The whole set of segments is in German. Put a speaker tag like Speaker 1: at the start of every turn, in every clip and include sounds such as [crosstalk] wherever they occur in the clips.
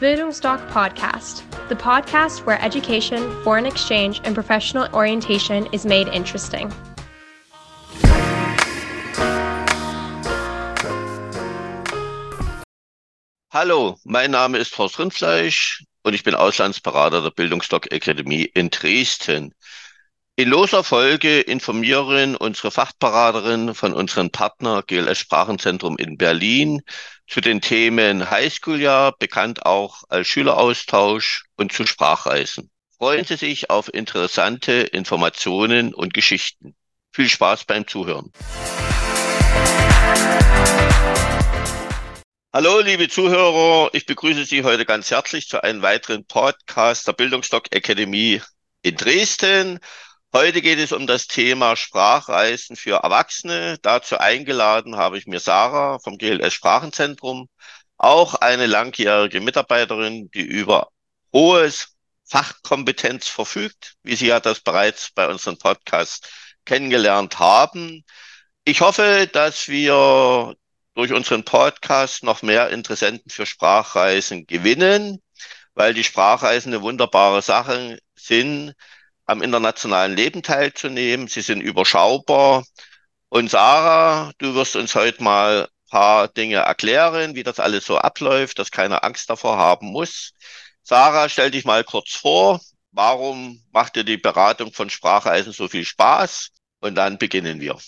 Speaker 1: Bildungsdoc Podcast, the podcast where education, foreign exchange, and professional orientation is made interesting.
Speaker 2: Hallo, mein Name ist Horst Rindfleisch und ich bin Auslandsberater der Bildungsdoc Akademie in Dresden. In loser Folge informieren unsere Fachberaterin von unserem Partner GLS Sprachenzentrum in Berlin zu den Themen Highschool-Jahr, bekannt auch als Schüleraustausch und zu Sprachreisen. Freuen Sie sich auf interessante Informationen und Geschichten. Viel Spaß beim Zuhören. Hallo, liebe Zuhörer. Ich begrüße Sie heute ganz herzlich zu einem weiteren Podcast der Bildungsdoc Akademie in Dresden. Heute geht es um das Thema Sprachreisen für Erwachsene. Dazu eingeladen habe ich mir Sarah vom GLS Sprachenzentrum, auch eine langjährige Mitarbeiterin, die über hohes Fachkompetenz verfügt, wie Sie ja das bereits bei unserem Podcast kennengelernt haben. Ich hoffe, dass wir durch unseren Podcast noch mehr Interessenten für Sprachreisen gewinnen, weil die Sprachreisen eine wunderbare Sache sind am internationalen Leben teilzunehmen. Sie sind überschaubar. Und Sarah, du wirst uns heute mal paar Dinge erklären, wie das alles so abläuft, dass keiner Angst davor haben muss. Sarah, stell dich mal kurz vor. Warum macht dir die Beratung von Sprachreisen so viel Spaß? Und dann beginnen wir.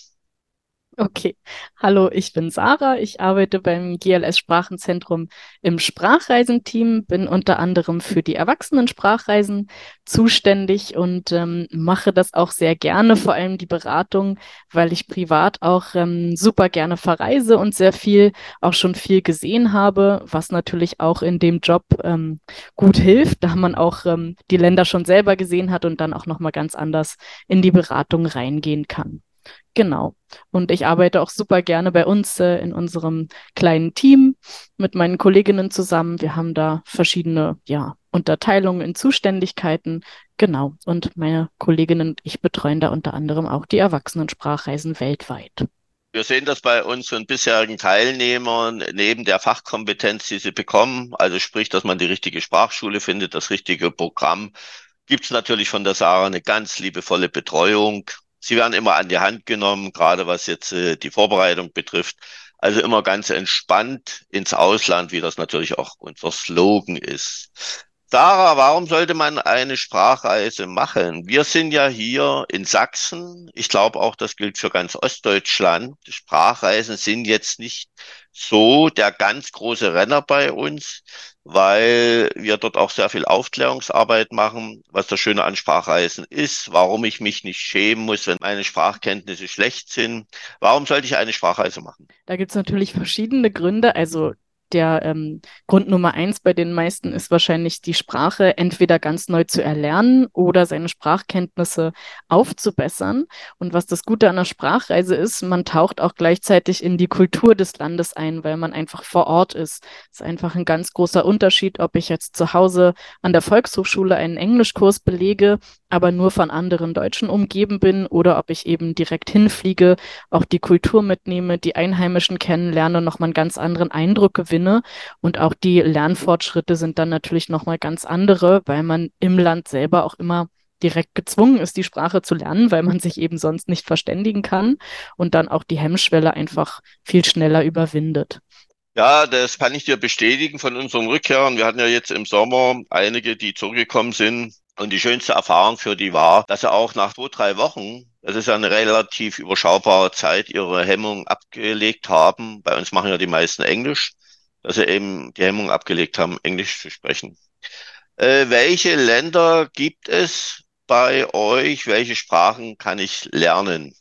Speaker 3: Okay, hallo, ich bin Sarah. Ich arbeite beim GLS Sprachenzentrum im Sprachreisenteam, bin unter anderem für die Erwachsenen-Sprachreisen zuständig und ähm, mache das auch sehr gerne, vor allem die Beratung, weil ich privat auch ähm, super gerne verreise und sehr viel, auch schon viel gesehen habe, was natürlich auch in dem Job ähm, gut hilft, da man auch ähm, die Länder schon selber gesehen hat und dann auch nochmal ganz anders in die Beratung reingehen kann. Genau. Und ich arbeite auch super gerne bei uns äh, in unserem kleinen Team mit meinen Kolleginnen zusammen. Wir haben da verschiedene, ja, Unterteilungen in Zuständigkeiten. Genau. Und meine Kolleginnen und ich betreuen da unter anderem auch die Erwachsenensprachreisen weltweit.
Speaker 2: Wir sehen das bei unseren bisherigen Teilnehmern neben der Fachkompetenz, die sie bekommen, also sprich, dass man die richtige Sprachschule findet, das richtige Programm, gibt es natürlich von der Sarah eine ganz liebevolle Betreuung Sie werden immer an die Hand genommen, gerade was jetzt äh, die Vorbereitung betrifft. Also immer ganz entspannt ins Ausland, wie das natürlich auch unser Slogan ist. Sarah, warum sollte man eine Sprachreise machen? Wir sind ja hier in Sachsen. Ich glaube auch, das gilt für ganz Ostdeutschland. Sprachreisen sind jetzt nicht so der ganz große Renner bei uns weil wir dort auch sehr viel Aufklärungsarbeit machen, was das Schöne an Sprachreisen ist, warum ich mich nicht schämen muss, wenn meine Sprachkenntnisse schlecht sind. Warum sollte ich eine Sprachreise machen?
Speaker 3: Da gibt es natürlich verschiedene Gründe. Also der ähm, Grund Nummer eins bei den meisten ist wahrscheinlich die Sprache entweder ganz neu zu erlernen oder seine Sprachkenntnisse aufzubessern. Und was das Gute an der Sprachreise ist, man taucht auch gleichzeitig in die Kultur des Landes ein, weil man einfach vor Ort ist. Das ist einfach ein ganz großer Unterschied, ob ich jetzt zu Hause an der Volkshochschule einen Englischkurs belege, aber nur von anderen Deutschen umgeben bin oder ob ich eben direkt hinfliege, auch die Kultur mitnehme, die Einheimischen kennenlerne, nochmal einen ganz anderen Eindruck gewinne. Und auch die Lernfortschritte sind dann natürlich nochmal ganz andere, weil man im Land selber auch immer direkt gezwungen ist, die Sprache zu lernen, weil man sich eben sonst nicht verständigen kann und dann auch die Hemmschwelle einfach viel schneller überwindet.
Speaker 2: Ja, das kann ich dir bestätigen von unseren Rückkehrern. Wir hatten ja jetzt im Sommer einige, die zurückgekommen sind. Und die schönste Erfahrung für die war, dass sie auch nach zwei, drei Wochen, das ist eine relativ überschaubare Zeit, ihre Hemmung abgelegt haben. Bei uns machen ja die meisten Englisch dass sie eben die Hemmung abgelegt haben, Englisch zu sprechen. Äh, welche Länder gibt es bei euch? Welche Sprachen kann ich lernen?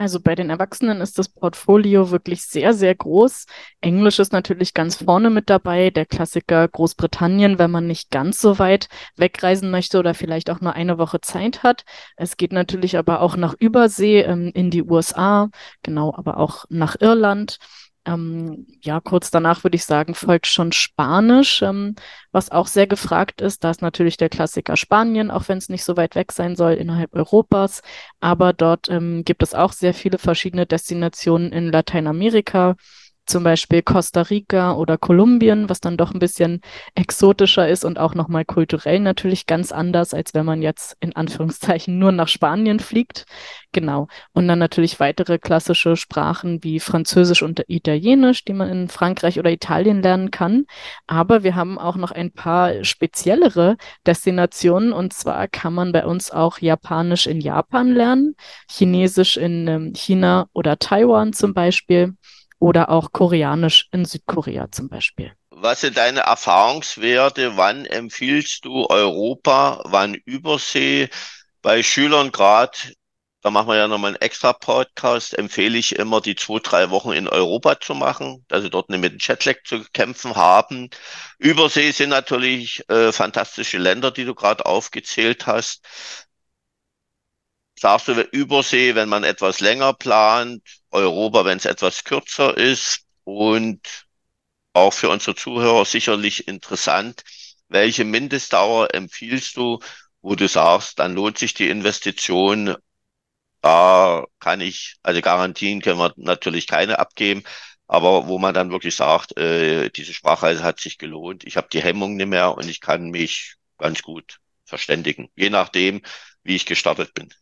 Speaker 3: Also bei den Erwachsenen ist das Portfolio wirklich sehr, sehr groß. Englisch ist natürlich ganz vorne mit dabei. Der Klassiker Großbritannien, wenn man nicht ganz so weit wegreisen möchte oder vielleicht auch nur eine Woche Zeit hat. Es geht natürlich aber auch nach Übersee ähm, in die USA, genau, aber auch nach Irland. Ähm, ja, kurz danach würde ich sagen, folgt schon Spanisch, ähm, was auch sehr gefragt ist. Da ist natürlich der Klassiker Spanien, auch wenn es nicht so weit weg sein soll innerhalb Europas. Aber dort ähm, gibt es auch sehr viele verschiedene Destinationen in Lateinamerika. Zum Beispiel Costa Rica oder Kolumbien, was dann doch ein bisschen exotischer ist und auch nochmal kulturell natürlich ganz anders, als wenn man jetzt in Anführungszeichen nur nach Spanien fliegt. Genau. Und dann natürlich weitere klassische Sprachen wie Französisch und Italienisch, die man in Frankreich oder Italien lernen kann. Aber wir haben auch noch ein paar speziellere Destinationen. Und zwar kann man bei uns auch Japanisch in Japan lernen, Chinesisch in ähm, China oder Taiwan zum Beispiel oder auch Koreanisch in Südkorea zum Beispiel.
Speaker 2: Was sind deine Erfahrungswerte? Wann empfiehlst du Europa, wann Übersee? Bei Schülern gerade da machen wir ja nochmal einen extra Podcast. Empfehle ich immer, die zwei, drei Wochen in Europa zu machen, dass sie dort nicht mit dem Jetlag zu kämpfen haben. Übersee sind natürlich äh, fantastische Länder, die du gerade aufgezählt hast. Sagst du Übersee, wenn man etwas länger plant, Europa, wenn es etwas kürzer ist und auch für unsere Zuhörer sicherlich interessant. Welche Mindestdauer empfiehlst du, wo du sagst, dann lohnt sich die Investition da kann ich, also Garantien können wir natürlich keine abgeben, aber wo man dann wirklich sagt, äh, diese Sprachreise hat sich gelohnt, ich habe die Hemmung nicht mehr und ich kann mich ganz gut verständigen, je nachdem, wie ich gestartet bin.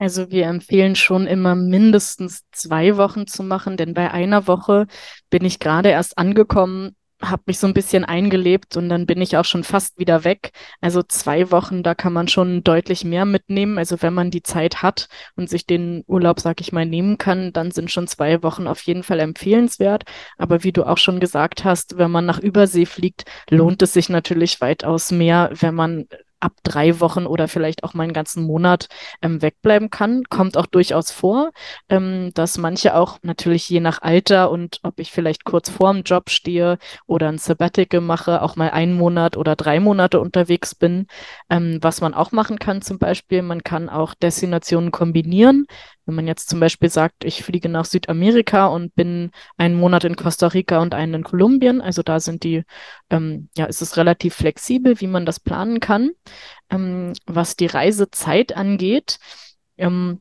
Speaker 3: Also wir empfehlen schon immer mindestens zwei Wochen zu machen, denn bei einer Woche bin ich gerade erst angekommen habe mich so ein bisschen eingelebt und dann bin ich auch schon fast wieder weg. Also zwei Wochen, da kann man schon deutlich mehr mitnehmen. Also wenn man die Zeit hat und sich den Urlaub, sag ich mal, nehmen kann, dann sind schon zwei Wochen auf jeden Fall empfehlenswert. Aber wie du auch schon gesagt hast, wenn man nach Übersee fliegt, lohnt es sich natürlich weitaus mehr, wenn man ab drei Wochen oder vielleicht auch mal einen ganzen Monat ähm, wegbleiben kann. Kommt auch durchaus vor, ähm, dass manche auch natürlich je nach Alter und ob ich vielleicht kurz vorm Job stehe oder ein Sabbatical mache, auch mal einen Monat oder drei Monate unterwegs bin. Ähm, was man auch machen kann zum Beispiel, man kann auch Destinationen kombinieren. Wenn man jetzt zum Beispiel sagt, ich fliege nach Südamerika und bin einen Monat in Costa Rica und einen in Kolumbien, also da sind die, ähm, ja, ist es relativ flexibel, wie man das planen kann. Ähm, was die Reisezeit angeht, ähm,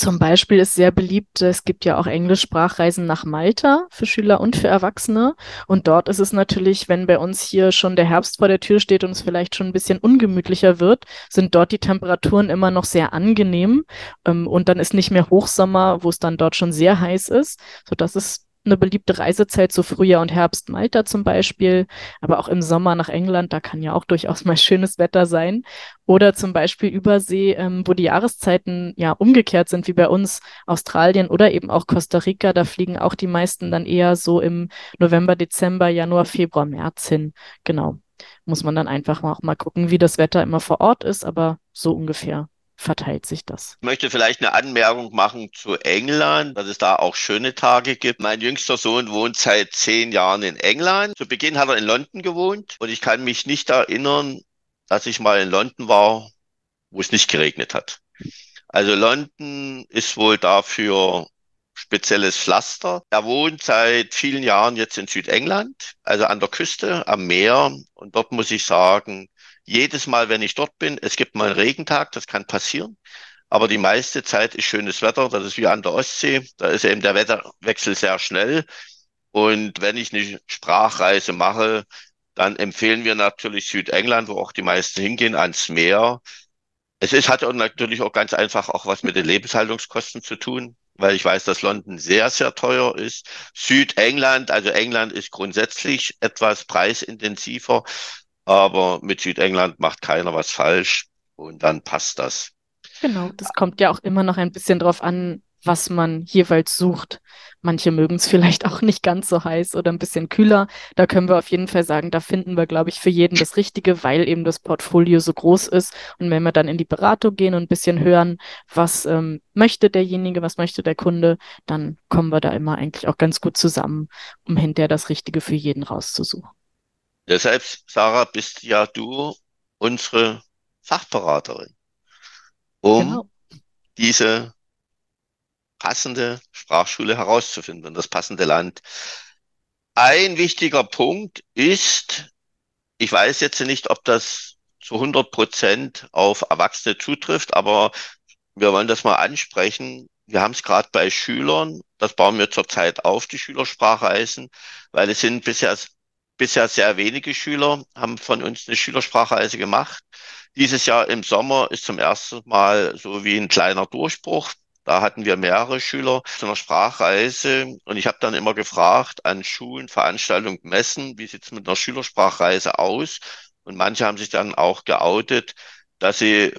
Speaker 3: zum Beispiel ist sehr beliebt, es gibt ja auch Englischsprachreisen nach Malta für Schüler und für Erwachsene. Und dort ist es natürlich, wenn bei uns hier schon der Herbst vor der Tür steht und es vielleicht schon ein bisschen ungemütlicher wird, sind dort die Temperaturen immer noch sehr angenehm. Ähm, und dann ist nicht mehr Hochsommer, wo es dann dort schon sehr heiß ist, sodass es eine beliebte Reisezeit zu Frühjahr und Herbst Malta zum Beispiel, aber auch im Sommer nach England, da kann ja auch durchaus [laughs] mal schönes Wetter sein. Oder zum Beispiel Übersee, ähm, wo die Jahreszeiten ja umgekehrt sind, wie bei uns Australien oder eben auch Costa Rica. Da fliegen auch die meisten dann eher so im November, Dezember, Januar, Februar, März hin. Genau. Muss man dann einfach auch mal gucken, wie das Wetter immer vor Ort ist, aber so ungefähr verteilt sich das.
Speaker 2: Ich möchte vielleicht eine Anmerkung machen zu England, dass es da auch schöne Tage gibt. Mein jüngster Sohn wohnt seit zehn Jahren in England. Zu Beginn hat er in London gewohnt und ich kann mich nicht erinnern, dass ich mal in London war, wo es nicht geregnet hat. Also London ist wohl dafür spezielles Pflaster. Er wohnt seit vielen Jahren jetzt in Südengland, also an der Küste, am Meer. Und dort muss ich sagen, jedes Mal, wenn ich dort bin, es gibt mal einen Regentag, das kann passieren. Aber die meiste Zeit ist schönes Wetter. Das ist wie an der Ostsee. Da ist eben der Wetterwechsel sehr schnell. Und wenn ich eine Sprachreise mache, dann empfehlen wir natürlich Südengland, wo auch die meisten hingehen, ans Meer. Es ist, hat natürlich auch ganz einfach auch was mit den Lebenshaltungskosten zu tun, weil ich weiß, dass London sehr, sehr teuer ist. Südengland, also England ist grundsätzlich etwas preisintensiver aber mit Südengland macht keiner was falsch und dann passt das.
Speaker 3: Genau, das kommt ja auch immer noch ein bisschen drauf an, was man jeweils sucht. Manche mögen es vielleicht auch nicht ganz so heiß oder ein bisschen kühler. Da können wir auf jeden Fall sagen, da finden wir, glaube ich, für jeden das Richtige, weil eben das Portfolio so groß ist. Und wenn wir dann in die Beratung gehen und ein bisschen hören, was ähm, möchte derjenige, was möchte der Kunde, dann kommen wir da immer eigentlich auch ganz gut zusammen, um hinterher das Richtige für jeden rauszusuchen.
Speaker 2: Deshalb, Sarah, bist ja du unsere Fachberaterin, um genau. diese passende Sprachschule herauszufinden und das passende Land. Ein wichtiger Punkt ist, ich weiß jetzt nicht, ob das zu 100 Prozent auf Erwachsene zutrifft, aber wir wollen das mal ansprechen. Wir haben es gerade bei Schülern, das bauen wir zurzeit auf, die Schülersprachreisen, weil es sind bisher, bisher sehr wenige Schüler, haben von uns eine Schülersprachreise gemacht. Dieses Jahr im Sommer ist zum ersten Mal so wie ein kleiner Durchbruch. Da hatten wir mehrere Schüler zu einer Sprachreise und ich habe dann immer gefragt an Schulen, Veranstaltungen, Messen, wie sieht es mit einer Schülersprachreise aus? Und manche haben sich dann auch geoutet, dass sie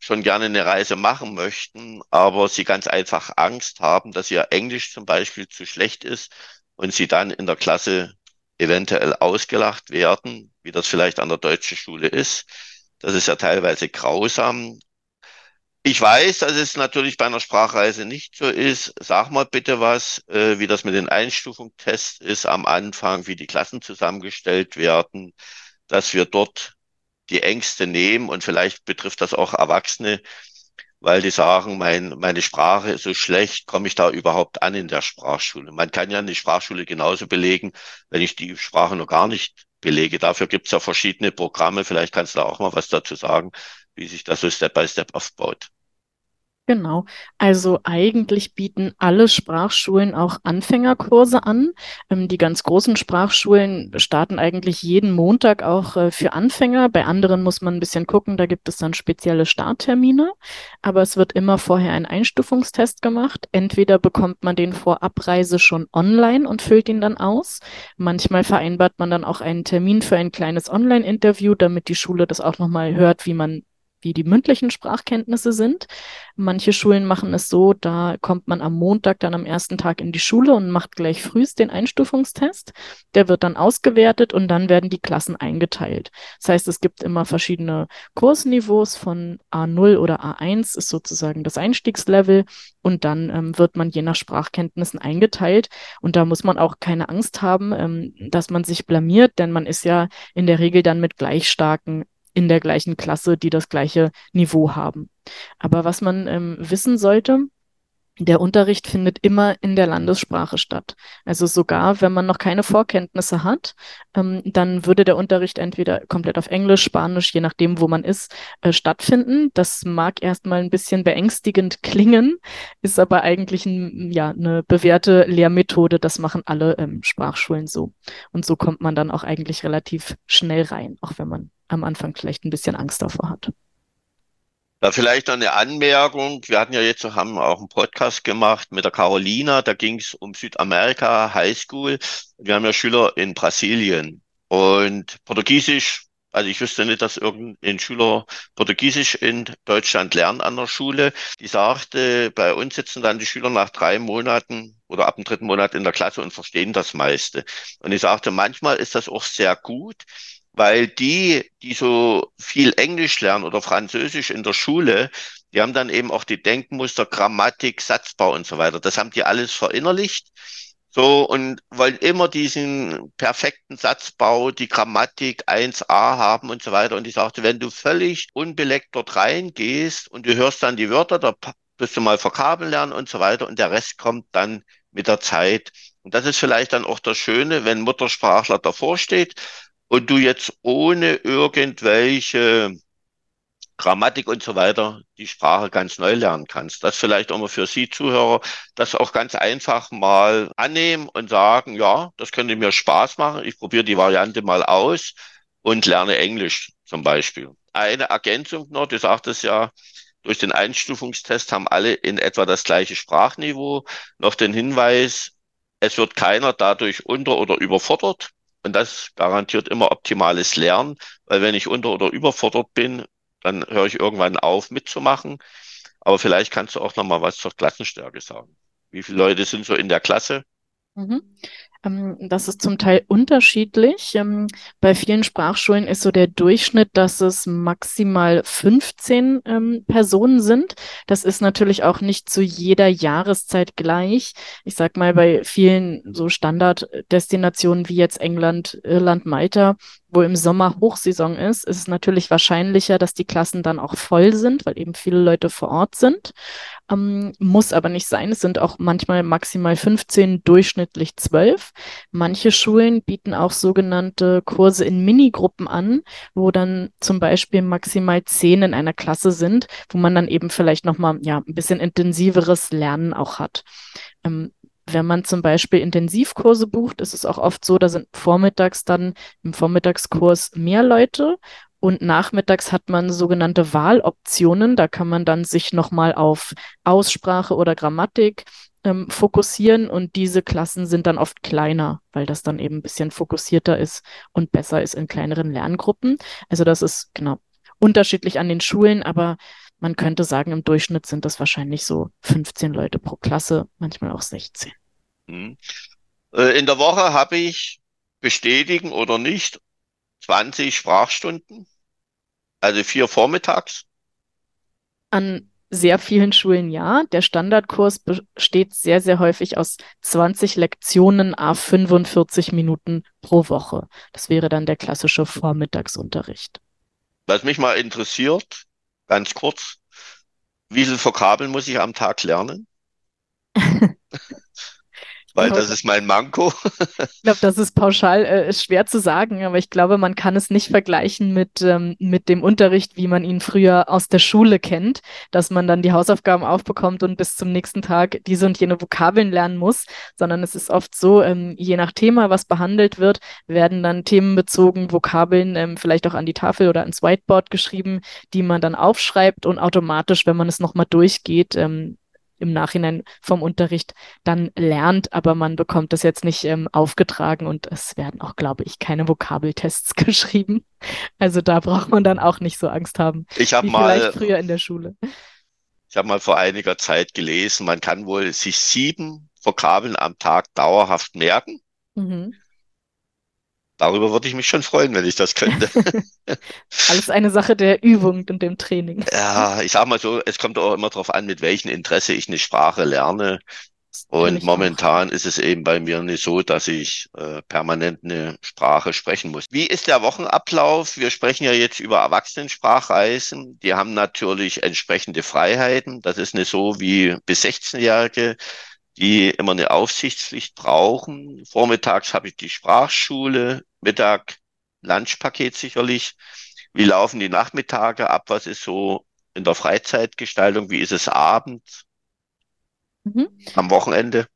Speaker 2: schon gerne eine Reise machen möchten, aber sie ganz einfach Angst haben, dass ihr Englisch zum Beispiel zu schlecht ist und sie dann in der Klasse eventuell ausgelacht werden, wie das vielleicht an der deutschen Schule ist. Das ist ja teilweise grausam. Ich weiß, dass es natürlich bei einer Sprachreise nicht so ist. Sag mal bitte was, äh, wie das mit den Einstufungstests ist am Anfang, wie die Klassen zusammengestellt werden, dass wir dort die Ängste nehmen und vielleicht betrifft das auch Erwachsene, weil die sagen, mein, meine Sprache ist so schlecht, komme ich da überhaupt an in der Sprachschule? Man kann ja eine Sprachschule genauso belegen, wenn ich die Sprache noch gar nicht belege. Dafür gibt es ja verschiedene Programme. Vielleicht kannst du da auch mal was dazu sagen, wie sich das so Step by Step aufbaut.
Speaker 3: Genau. Also eigentlich bieten alle Sprachschulen auch Anfängerkurse an. Ähm, die ganz großen Sprachschulen starten eigentlich jeden Montag auch äh, für Anfänger. Bei anderen muss man ein bisschen gucken, da gibt es dann spezielle Starttermine. Aber es wird immer vorher ein Einstufungstest gemacht. Entweder bekommt man den vor Abreise schon online und füllt ihn dann aus. Manchmal vereinbart man dann auch einen Termin für ein kleines Online-Interview, damit die Schule das auch nochmal hört, wie man wie die mündlichen Sprachkenntnisse sind. Manche Schulen machen es so, da kommt man am Montag dann am ersten Tag in die Schule und macht gleich frühst den Einstufungstest. Der wird dann ausgewertet und dann werden die Klassen eingeteilt. Das heißt, es gibt immer verschiedene Kursniveaus von A0 oder A1 ist sozusagen das Einstiegslevel und dann ähm, wird man je nach Sprachkenntnissen eingeteilt. Und da muss man auch keine Angst haben, ähm, dass man sich blamiert, denn man ist ja in der Regel dann mit gleich starken in der gleichen Klasse, die das gleiche Niveau haben. Aber was man ähm, wissen sollte, der Unterricht findet immer in der Landessprache statt. Also sogar, wenn man noch keine Vorkenntnisse hat, ähm, dann würde der Unterricht entweder komplett auf Englisch, Spanisch, je nachdem, wo man ist, äh, stattfinden. Das mag erstmal ein bisschen beängstigend [laughs] klingen, ist aber eigentlich ein, ja, eine bewährte Lehrmethode. Das machen alle ähm, Sprachschulen so. Und so kommt man dann auch eigentlich relativ schnell rein, auch wenn man am Anfang vielleicht ein bisschen Angst davor hat.
Speaker 2: Da vielleicht noch eine Anmerkung. Wir hatten ja jetzt haben auch einen Podcast gemacht mit der Carolina. Da ging es um Südamerika High School. Wir haben ja Schüler in Brasilien und Portugiesisch. Also ich wüsste nicht, dass irgendein Schüler Portugiesisch in Deutschland lernt an der Schule. Die sagte, bei uns sitzen dann die Schüler nach drei Monaten oder ab dem dritten Monat in der Klasse und verstehen das meiste. Und ich sagte, manchmal ist das auch sehr gut, weil die, die so viel Englisch lernen oder Französisch in der Schule, die haben dann eben auch die Denkmuster, Grammatik, Satzbau und so weiter. Das haben die alles verinnerlicht. So, und wollen immer diesen perfekten Satzbau, die Grammatik 1a haben und so weiter. Und ich sagte, wenn du völlig unbeleckt dort reingehst und du hörst dann die Wörter, da wirst du mal Vokabeln lernen und so weiter und der Rest kommt dann mit der Zeit. Und das ist vielleicht dann auch das Schöne, wenn Muttersprachler davor steht und du jetzt ohne irgendwelche Grammatik und so weiter die Sprache ganz neu lernen kannst. Das vielleicht auch mal für Sie Zuhörer, das auch ganz einfach mal annehmen und sagen, ja, das könnte mir Spaß machen. Ich probiere die Variante mal aus und lerne Englisch zum Beispiel. Eine Ergänzung noch, du sagtest ja, durch den Einstufungstest haben alle in etwa das gleiche Sprachniveau. Noch den Hinweis, es wird keiner dadurch unter- oder überfordert. Und das garantiert immer optimales Lernen, weil wenn ich unter- oder überfordert bin, dann höre ich irgendwann auf mitzumachen. Aber vielleicht kannst du auch noch mal was zur Klassenstärke sagen. Wie viele Leute sind so in der Klasse?
Speaker 3: Mhm. Ähm, das ist zum Teil unterschiedlich. Ähm, bei vielen Sprachschulen ist so der Durchschnitt, dass es maximal 15 ähm, Personen sind. Das ist natürlich auch nicht zu jeder Jahreszeit gleich. Ich sag mal, bei vielen so Standarddestinationen wie jetzt England, Irland, Malta, wo im Sommer Hochsaison ist, ist es natürlich wahrscheinlicher, dass die Klassen dann auch voll sind, weil eben viele Leute vor Ort sind. Ähm, muss aber nicht sein. Es sind auch manchmal maximal 15, durchschnittlich 12. Manche Schulen bieten auch sogenannte Kurse in Minigruppen an, wo dann zum Beispiel maximal 10 in einer Klasse sind, wo man dann eben vielleicht nochmal ja, ein bisschen intensiveres Lernen auch hat. Ähm, wenn man zum Beispiel Intensivkurse bucht, ist es auch oft so, da sind vormittags dann im Vormittagskurs mehr Leute und nachmittags hat man sogenannte Wahloptionen. Da kann man dann sich nochmal auf Aussprache oder Grammatik ähm, fokussieren und diese Klassen sind dann oft kleiner, weil das dann eben ein bisschen fokussierter ist und besser ist in kleineren Lerngruppen. Also das ist genau unterschiedlich an den Schulen, aber man könnte sagen, im Durchschnitt sind das wahrscheinlich so 15 Leute pro Klasse, manchmal auch 16.
Speaker 2: Hm. Äh, in der Woche habe ich bestätigen oder nicht 20 Sprachstunden, also vier vormittags.
Speaker 3: An sehr vielen Schulen ja. Der Standardkurs besteht sehr, sehr häufig aus 20 Lektionen a 45 Minuten pro Woche. Das wäre dann der klassische Vormittagsunterricht.
Speaker 2: Was mich mal interessiert, ganz kurz. Wie viele Vokabeln muss ich am Tag lernen? Weil das ist mein Manko.
Speaker 3: ich glaube, das ist pauschal äh, schwer zu sagen, aber ich glaube, man kann es nicht vergleichen mit, ähm, mit dem Unterricht, wie man ihn früher aus der Schule kennt, dass man dann die Hausaufgaben aufbekommt und bis zum nächsten Tag diese und jene Vokabeln lernen muss, sondern es ist oft so, ähm, je nach Thema, was behandelt wird, werden dann themenbezogen Vokabeln ähm, vielleicht auch an die Tafel oder ans Whiteboard geschrieben, die man dann aufschreibt und automatisch, wenn man es nochmal durchgeht, ähm, im Nachhinein vom Unterricht dann lernt, aber man bekommt das jetzt nicht ähm, aufgetragen und es werden auch, glaube ich, keine Vokabeltests [laughs] geschrieben. Also da braucht man dann auch nicht so Angst haben.
Speaker 2: Ich habe mal
Speaker 3: vielleicht früher in der Schule.
Speaker 2: Ich habe mal vor einiger Zeit gelesen, man kann wohl sich sieben Vokabeln am Tag dauerhaft merken. Mhm. Darüber würde ich mich schon freuen, wenn ich das könnte. [laughs] [laughs]
Speaker 3: Alles eine Sache der Übung und dem Training.
Speaker 2: Ja, ich sag mal so, es kommt auch immer darauf an, mit welchem Interesse ich eine Sprache lerne. Und momentan auch. ist es eben bei mir nicht so, dass ich äh, permanent eine Sprache sprechen muss. Wie ist der Wochenablauf? Wir sprechen ja jetzt über Erwachsenensprachreisen. Die haben natürlich entsprechende Freiheiten. Das ist nicht so wie bis 16-Jährige die immer eine Aufsichtspflicht brauchen. Vormittags habe ich die Sprachschule, Mittag Lunchpaket sicherlich. Wie laufen die Nachmittage ab? Was ist so in der Freizeitgestaltung? Wie ist es abends? Mhm. Am Wochenende?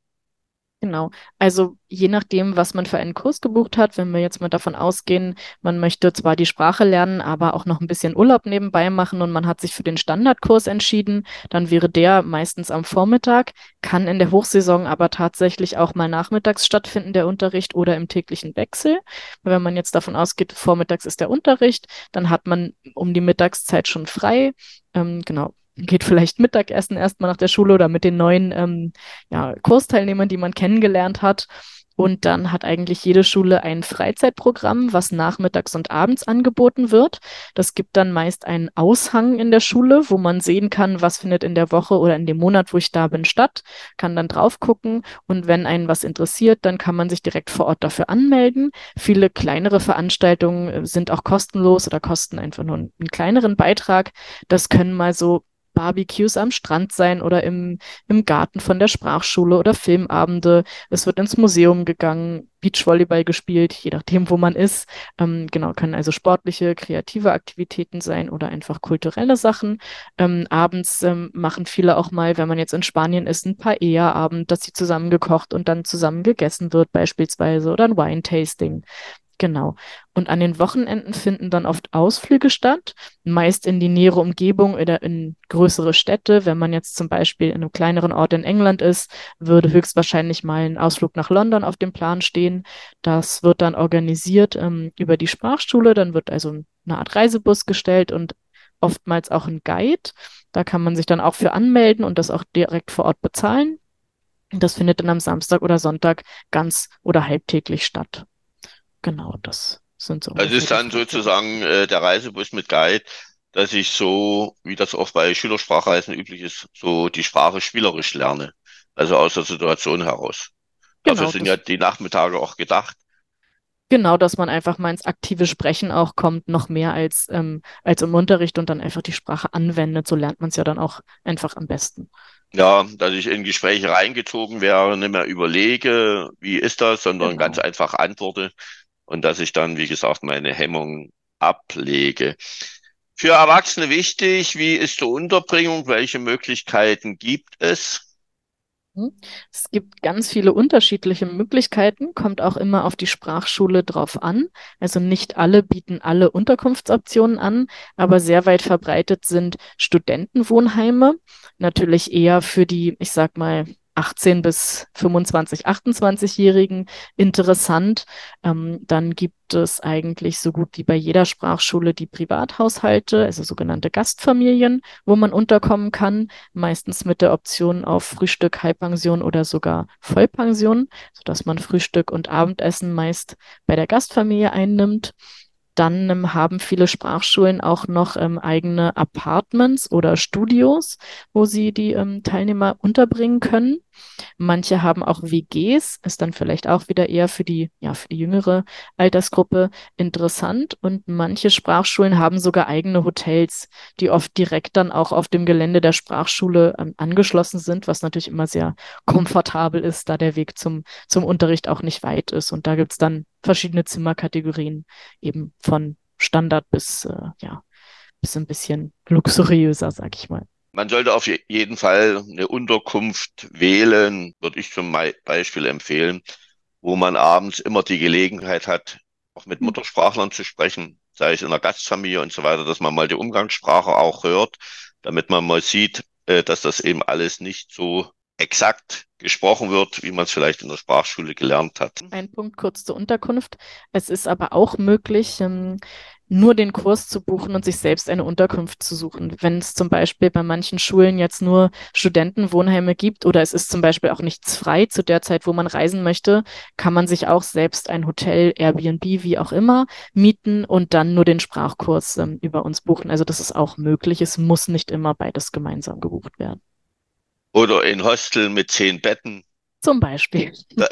Speaker 3: Genau. Also je nachdem, was man für einen Kurs gebucht hat, wenn wir jetzt mal davon ausgehen, man möchte zwar die Sprache lernen, aber auch noch ein bisschen Urlaub nebenbei machen und man hat sich für den Standardkurs entschieden, dann wäre der meistens am Vormittag, kann in der Hochsaison aber tatsächlich auch mal nachmittags stattfinden, der Unterricht oder im täglichen Wechsel. Wenn man jetzt davon ausgeht, vormittags ist der Unterricht, dann hat man um die Mittagszeit schon frei. Ähm, genau, geht vielleicht Mittagessen erstmal nach der Schule oder mit den neuen ähm, ja, Kursteilnehmern, die man kennengelernt hat. Und dann hat eigentlich jede Schule ein Freizeitprogramm, was nachmittags und abends angeboten wird. Das gibt dann meist einen Aushang in der Schule, wo man sehen kann, was findet in der Woche oder in dem Monat, wo ich da bin, statt, kann dann drauf gucken. Und wenn einen was interessiert, dann kann man sich direkt vor Ort dafür anmelden. Viele kleinere Veranstaltungen äh, sind auch kostenlos oder kosten einfach nur einen kleineren Beitrag. Das können mal so Barbecues am Strand sein oder im, im Garten von der Sprachschule oder Filmabende. Es wird ins Museum gegangen, Beachvolleyball gespielt, je nachdem, wo man ist. Ähm, genau, können also sportliche, kreative Aktivitäten sein oder einfach kulturelle Sachen. Ähm, abends ähm, machen viele auch mal, wenn man jetzt in Spanien ist, ein Paella-Abend, dass sie zusammen gekocht und dann zusammen gegessen wird beispielsweise oder ein Wine-Tasting. Genau. Und an den Wochenenden finden dann oft Ausflüge statt, meist in die nähere Umgebung oder in größere Städte. Wenn man jetzt zum Beispiel in einem kleineren Ort in England ist, würde höchstwahrscheinlich mal ein Ausflug nach London auf dem Plan stehen. Das wird dann organisiert ähm, über die Sprachschule. Dann wird also eine Art Reisebus gestellt und oftmals auch ein Guide. Da kann man sich dann auch für anmelden und das auch direkt vor Ort bezahlen. Das findet dann am Samstag oder Sonntag ganz oder halbtäglich statt. Genau, das sind so.
Speaker 2: Das ist dann sozusagen äh, der Reisebus mit Guide, dass ich so, wie das auch bei Schülersprachreisen üblich ist, so die Sprache spielerisch lerne. Also aus der Situation heraus. Genau, Dafür sind ja die Nachmittage auch gedacht.
Speaker 3: Genau, dass man einfach mal ins aktive Sprechen auch kommt, noch mehr als, ähm, als im Unterricht und dann einfach die Sprache anwendet. So lernt man es ja dann auch einfach am besten.
Speaker 2: Ja, dass ich in Gespräche reingezogen wäre, nicht mehr überlege, wie ist das, sondern
Speaker 3: Genau.
Speaker 2: ganz einfach antworte und dass ich dann, wie gesagt, meine Hemmung ablege. Für Erwachsene wichtig, wie ist die Unterbringung? Welche Möglichkeiten gibt es?
Speaker 3: Hm. Es gibt ganz viele unterschiedliche Möglichkeiten, kommt auch immer auf die Sprachschule drauf an. Also nicht alle bieten alle Unterkunftsoptionen an, aber sehr weit verbreitet sind Studentenwohnheime. Natürlich eher für die, ich sag mal, 18 bis 25, 28-Jährigen interessant. Ähm, dann gibt es eigentlich so gut wie bei jeder Sprachschule die Privathaushalte, also sogenannte Gastfamilien, wo man unterkommen kann, meistens mit der Option auf Frühstück, Halbpension oder sogar Vollpension, sodass man Frühstück und Abendessen meist bei der Gastfamilie einnimmt. Dann ähm, haben viele Sprachschulen auch noch ähm, eigene Apartments oder Studios, wo sie die ähm, Teilnehmer unterbringen können. Manche haben auch WGs, ist dann vielleicht auch wieder eher für die, ja, für die jüngere Altersgruppe interessant. Und manche Sprachschulen haben sogar eigene Hotels, die oft direkt dann auch auf dem Gelände der Sprachschule ähm, angeschlossen sind, was natürlich immer sehr komfortabel ist, da der Weg zum, zum Unterricht auch nicht weit ist. Und da gibt's dann verschiedene Zimmerkategorien, eben von Standard bis, äh, ja, bis ein bisschen luxuriöser, sag ich mal.
Speaker 2: Man sollte auf jeden Fall eine Unterkunft wählen, würde ich zum Beispiel empfehlen, wo man abends immer die Gelegenheit hat, auch mit Muttersprachlern zu sprechen, sei es in der Gastfamilie und so weiter, dass man mal die Umgangssprache auch hört, damit man mal sieht, äh, dass das eben alles nicht so exakt gesprochen wird, wie man es vielleicht in der Sprachschule gelernt hat.
Speaker 3: Ein Punkt kurz zur Unterkunft. Es ist aber auch möglich, ähm, nur den Kurs zu buchen und sich selbst eine Unterkunft zu suchen. Wenn es zum Beispiel bei manchen Schulen jetzt nur Studentenwohnheime gibt oder es ist zum Beispiel auch nichts frei zu der Zeit, wo man reisen möchte, kann man sich auch selbst ein Hotel, Airbnb, wie auch immer, mieten und dann nur den Sprachkurs ähm, über uns buchen. Also das ist auch möglich. Es muss nicht immer beides gemeinsam gebucht werden.
Speaker 2: Oder in Hostel mit zehn Betten.
Speaker 3: Zum Beispiel.
Speaker 2: Da,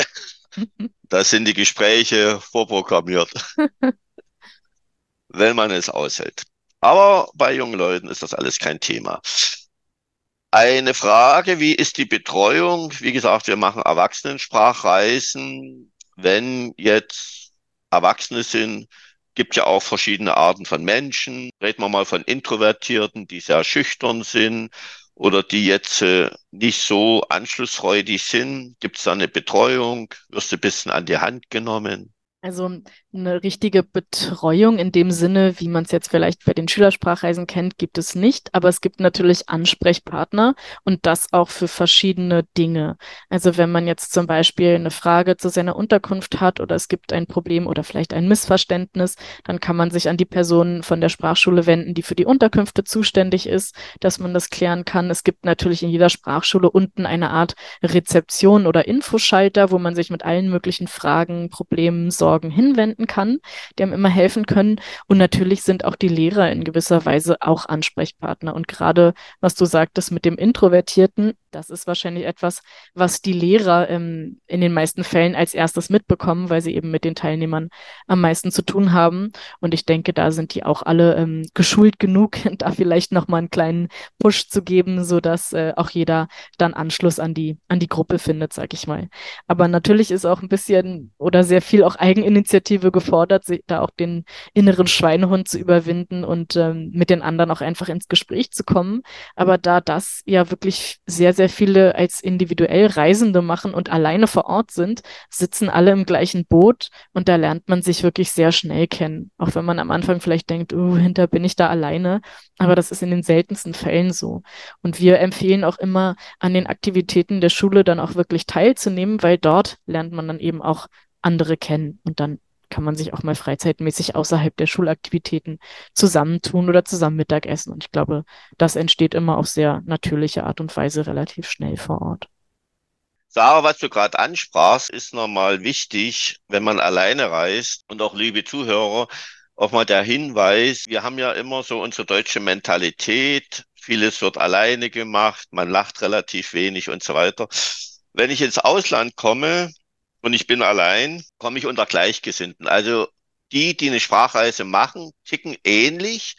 Speaker 2: [laughs] da sind die Gespräche vorprogrammiert, [laughs] wenn man es aushält. Aber bei jungen Leuten ist das alles kein Thema. Eine Frage, wie ist die Betreuung? Wie gesagt, wir machen Erwachsenensprachreisen. Wenn jetzt Erwachsene sind, gibt ja auch verschiedene Arten von Menschen. Reden wir mal von Introvertierten, die sehr schüchtern sind oder die jetzt äh, nicht so anschlussfreudig sind. Gibt es da eine Betreuung? Wirst du ein bisschen an die Hand genommen?
Speaker 3: Also eine richtige Betreuung in dem Sinne, wie man es jetzt vielleicht bei den Schülersprachreisen kennt, gibt es nicht, aber es gibt natürlich Ansprechpartner und das auch für verschiedene Dinge. Also wenn man jetzt zum Beispiel eine Frage zu seiner Unterkunft hat oder es gibt ein Problem oder vielleicht ein Missverständnis, dann kann man sich an die Person von der Sprachschule wenden, die für die Unterkünfte zuständig ist, dass man das klären kann. Es gibt natürlich in jeder Sprachschule unten eine Art Rezeption oder Infoschalter, wo man sich mit allen möglichen Fragen, Problemen, Sorgen hinwenden kann, die einem immer helfen können. Und natürlich sind auch die Lehrer in gewisser Weise auch Ansprechpartner. Und gerade was du sagtest mit dem Introvertierten, das ist wahrscheinlich etwas, was die Lehrer ähm, in den meisten Fällen als erstes mitbekommen, weil sie eben mit den Teilnehmern am meisten zu tun haben. Und ich denke, da sind die auch alle ähm, geschult genug, [laughs] da vielleicht nochmal einen kleinen Push zu geben, sodass äh, auch jeder dann Anschluss an die, an die Gruppe findet, sag ich mal. Aber natürlich ist auch ein bisschen oder sehr viel auch Eigeninitiative gefordert, da auch den inneren Schweinehund zu überwinden und ähm, mit den anderen auch einfach ins Gespräch zu kommen. Aber da das ja wirklich sehr, sehr viele als individuell Reisende machen und alleine vor Ort sind, sitzen alle im gleichen Boot und da lernt man sich wirklich sehr schnell kennen. Auch wenn man am Anfang vielleicht denkt, oh, hinter bin ich da alleine. Aber das ist in den seltensten Fällen so. Und wir empfehlen auch immer, an den Aktivitäten der Schule dann auch wirklich teilzunehmen, weil dort lernt man dann eben auch andere kennen und dann kann man sich auch mal freizeitmäßig außerhalb der Schulaktivitäten zusammentun oder zusammen Mittagessen. Und ich glaube, das entsteht immer auf sehr natürliche Art und Weise relativ schnell vor Ort.
Speaker 2: Sarah, was du gerade ansprachst, ist nochmal wichtig, wenn man alleine reist und auch liebe Zuhörer, auch mal der Hinweis, wir haben ja immer so unsere deutsche Mentalität, vieles wird alleine gemacht, man lacht relativ wenig und so weiter. Wenn ich ins Ausland komme, und ich bin allein, komme ich unter Gleichgesinnten. Also die, die eine Sprachreise machen, ticken ähnlich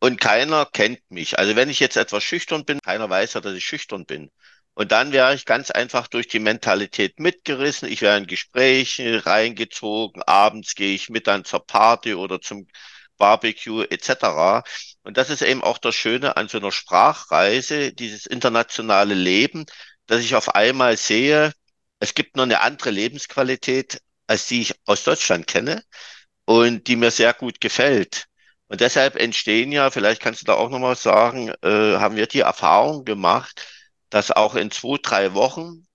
Speaker 2: und keiner kennt mich. Also wenn ich jetzt etwas schüchtern bin, keiner weiß ja, dass ich schüchtern bin. Und dann wäre ich ganz einfach durch die Mentalität mitgerissen. Ich wäre in Gespräche reingezogen. Abends gehe ich mit dann zur Party oder zum Barbecue etc. Und das ist eben auch das Schöne an so einer Sprachreise, dieses internationale Leben, dass ich auf einmal sehe, es gibt noch eine andere Lebensqualität, als die ich aus Deutschland kenne und die mir sehr gut gefällt. Und deshalb entstehen ja, vielleicht kannst du da auch nochmal sagen, äh, haben wir die Erfahrung gemacht, dass auch in zwei, drei Wochen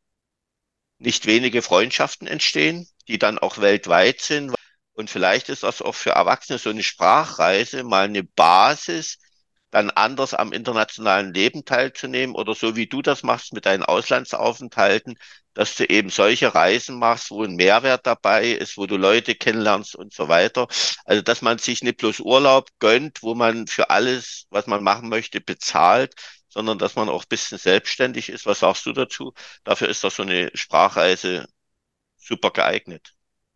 Speaker 2: nicht wenige Freundschaften entstehen, die dann auch weltweit sind. Und vielleicht ist das auch für Erwachsene so eine Sprachreise mal eine Basis, dann anders am internationalen Leben teilzunehmen oder so wie du das machst mit deinen Auslandsaufenthalten, dass du eben solche Reisen machst, wo ein Mehrwert dabei ist, wo du Leute kennenlernst und so weiter. Also, dass man sich nicht bloß Urlaub gönnt, wo man für alles, was man machen möchte, bezahlt, sondern dass man auch ein bisschen selbstständig ist. Was sagst du dazu? Dafür ist doch so eine Sprachreise super geeignet.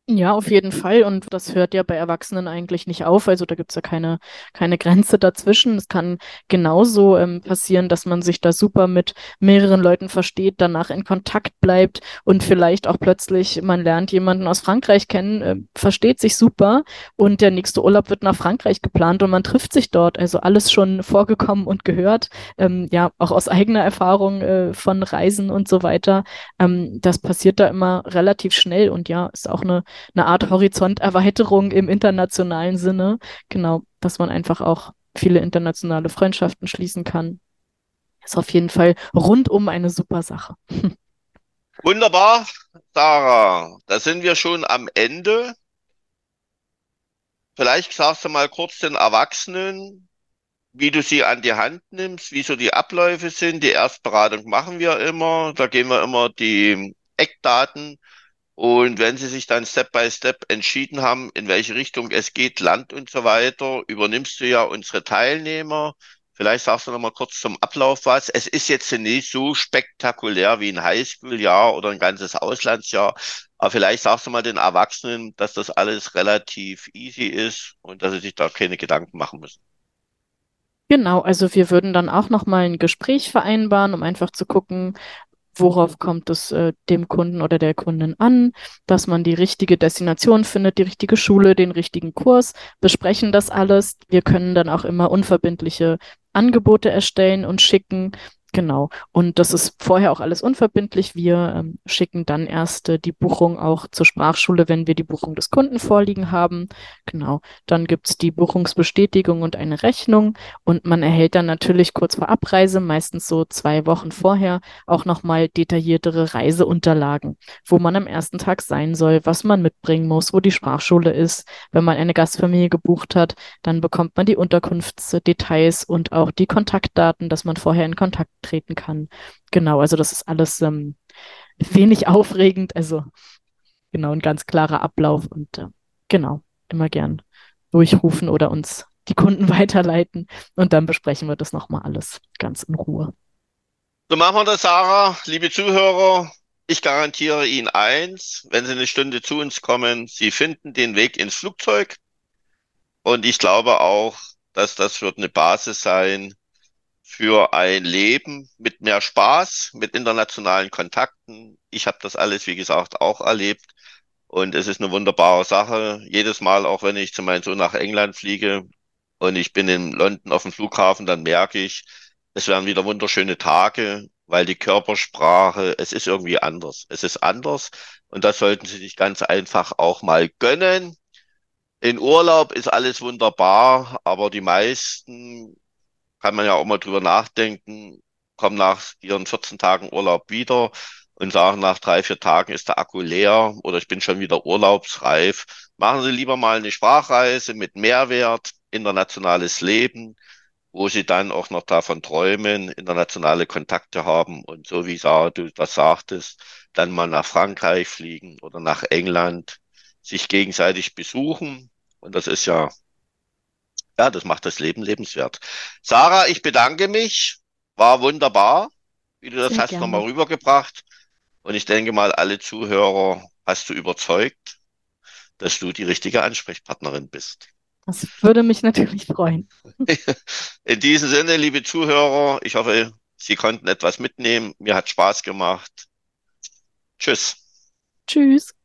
Speaker 3: Ja, auf jeden Fall. Und das hört ja bei Erwachsenen eigentlich nicht auf. Also da gibt's ja keine, keine Grenze dazwischen. Es kann genauso ähm, passieren, dass man sich da super mit mehreren Leuten versteht, danach in Kontakt bleibt und vielleicht auch plötzlich, man lernt jemanden aus Frankreich kennen, äh, versteht sich super und der nächste Urlaub wird nach Frankreich geplant und man trifft sich dort. Also alles schon vorgekommen und gehört. Ähm, ja, auch aus eigener Erfahrung äh, von Reisen und so weiter. Ähm, das passiert da immer relativ schnell und ja, ist auch eine eine Art Horizonterweiterung im internationalen Sinne. Genau, dass man einfach auch viele internationale Freundschaften schließen kann. Ist auf jeden Fall rundum eine super Sache. [laughs]
Speaker 2: Wunderbar, Sarah. Da sind wir schon am Ende. Vielleicht sagst du mal kurz den Erwachsenen, wie du sie an die Hand nimmst, wie so die Abläufe sind. Die Erstberatung machen wir immer. Da gehen wir immer die Eckdaten und wenn Sie sich dann Step by Step entschieden haben, in welche Richtung es geht, Land und so weiter, übernimmst du ja unsere Teilnehmer. Vielleicht sagst du noch mal kurz zum Ablauf was. Es ist jetzt nicht so spektakulär wie ein Highschool-Jahr oder ein ganzes Auslandsjahr. Aber vielleicht sagst du mal den Erwachsenen, dass das alles relativ easy ist und dass sie sich da keine Gedanken machen müssen.
Speaker 3: Genau, also wir würden dann auch noch mal ein Gespräch vereinbaren, um einfach zu gucken, worauf kommt es äh, dem Kunden oder der Kundin an, dass man die richtige Destination findet, die richtige Schule, den richtigen Kurs, besprechen das alles. Wir können dann auch immer unverbindliche Angebote erstellen und schicken. Genau. Und das ist vorher auch alles unverbindlich. Wir ähm, schicken dann erst äh, die Buchung auch zur Sprachschule, wenn wir die Buchung des Kunden vorliegen haben. Genau. Dann gibt's die Buchungsbestätigung und eine Rechnung. Und man erhält dann natürlich kurz vor Abreise, meistens so zwei Wochen vorher, auch nochmal detailliertere Reiseunterlagen, wo man am ersten Tag sein soll, was man mitbringen muss, wo die Sprachschule ist. Wenn man eine Gastfamilie gebucht hat, dann bekommt man die Unterkunftsdetails und auch die Kontaktdaten, dass man vorher in Kontakt treten kann. Genau, also das ist alles ähm, wenig aufregend, also genau ein ganz klarer Ablauf und äh, genau, immer gern durchrufen oder uns die Kunden [laughs] weiterleiten und dann besprechen wir das nochmal alles ganz in Ruhe.
Speaker 2: So machen wir das, Sarah. Liebe Zuhörer, ich garantiere Ihnen eins, wenn Sie eine Stunde zu uns kommen, Sie finden den Weg ins Flugzeug. Und ich glaube auch, dass das wird eine Basis sein für ein Leben mit mehr Spaß, mit internationalen Kontakten. Ich habe das alles, wie gesagt, auch erlebt. Und es ist eine wunderbare Sache. Jedes Mal, auch wenn ich zu meinem Sohn nach England fliege und ich bin in London auf dem Flughafen, dann merke ich, es werden wieder wunderschöne Tage, weil die Körpersprache, es ist irgendwie anders. Es ist anders und das sollten Sie sich ganz einfach auch mal gönnen. In Urlaub ist alles wunderbar, aber die meisten kann man ja auch mal drüber nachdenken, kommen nach ihren 14 Tagen Urlaub wieder und sagen, nach drei, vier Tagen ist der Akku leer oder ich bin schon wieder urlaubsreif. Machen Sie lieber mal eine Sprachreise mit Mehrwert, internationales Leben, wo Sie dann auch noch davon träumen, internationale Kontakte haben und so wie Sarah, du das sagtest, dann mal nach Frankreich fliegen oder nach England, sich gegenseitig besuchen. Und das ist ja ja, das macht das Leben lebenswert. Sarah, ich bedanke mich. War wunderbar, wie du das Sehr hast nochmal rübergebracht. Und ich denke mal, alle Zuhörer hast du überzeugt, dass du die richtige Ansprechpartnerin bist.
Speaker 3: Das würde mich natürlich freuen. [laughs]
Speaker 2: In diesem Sinne, liebe Zuhörer, ich hoffe, Sie konnten etwas mitnehmen. Mir hat Spaß gemacht. Tschüss.
Speaker 3: Tschüss.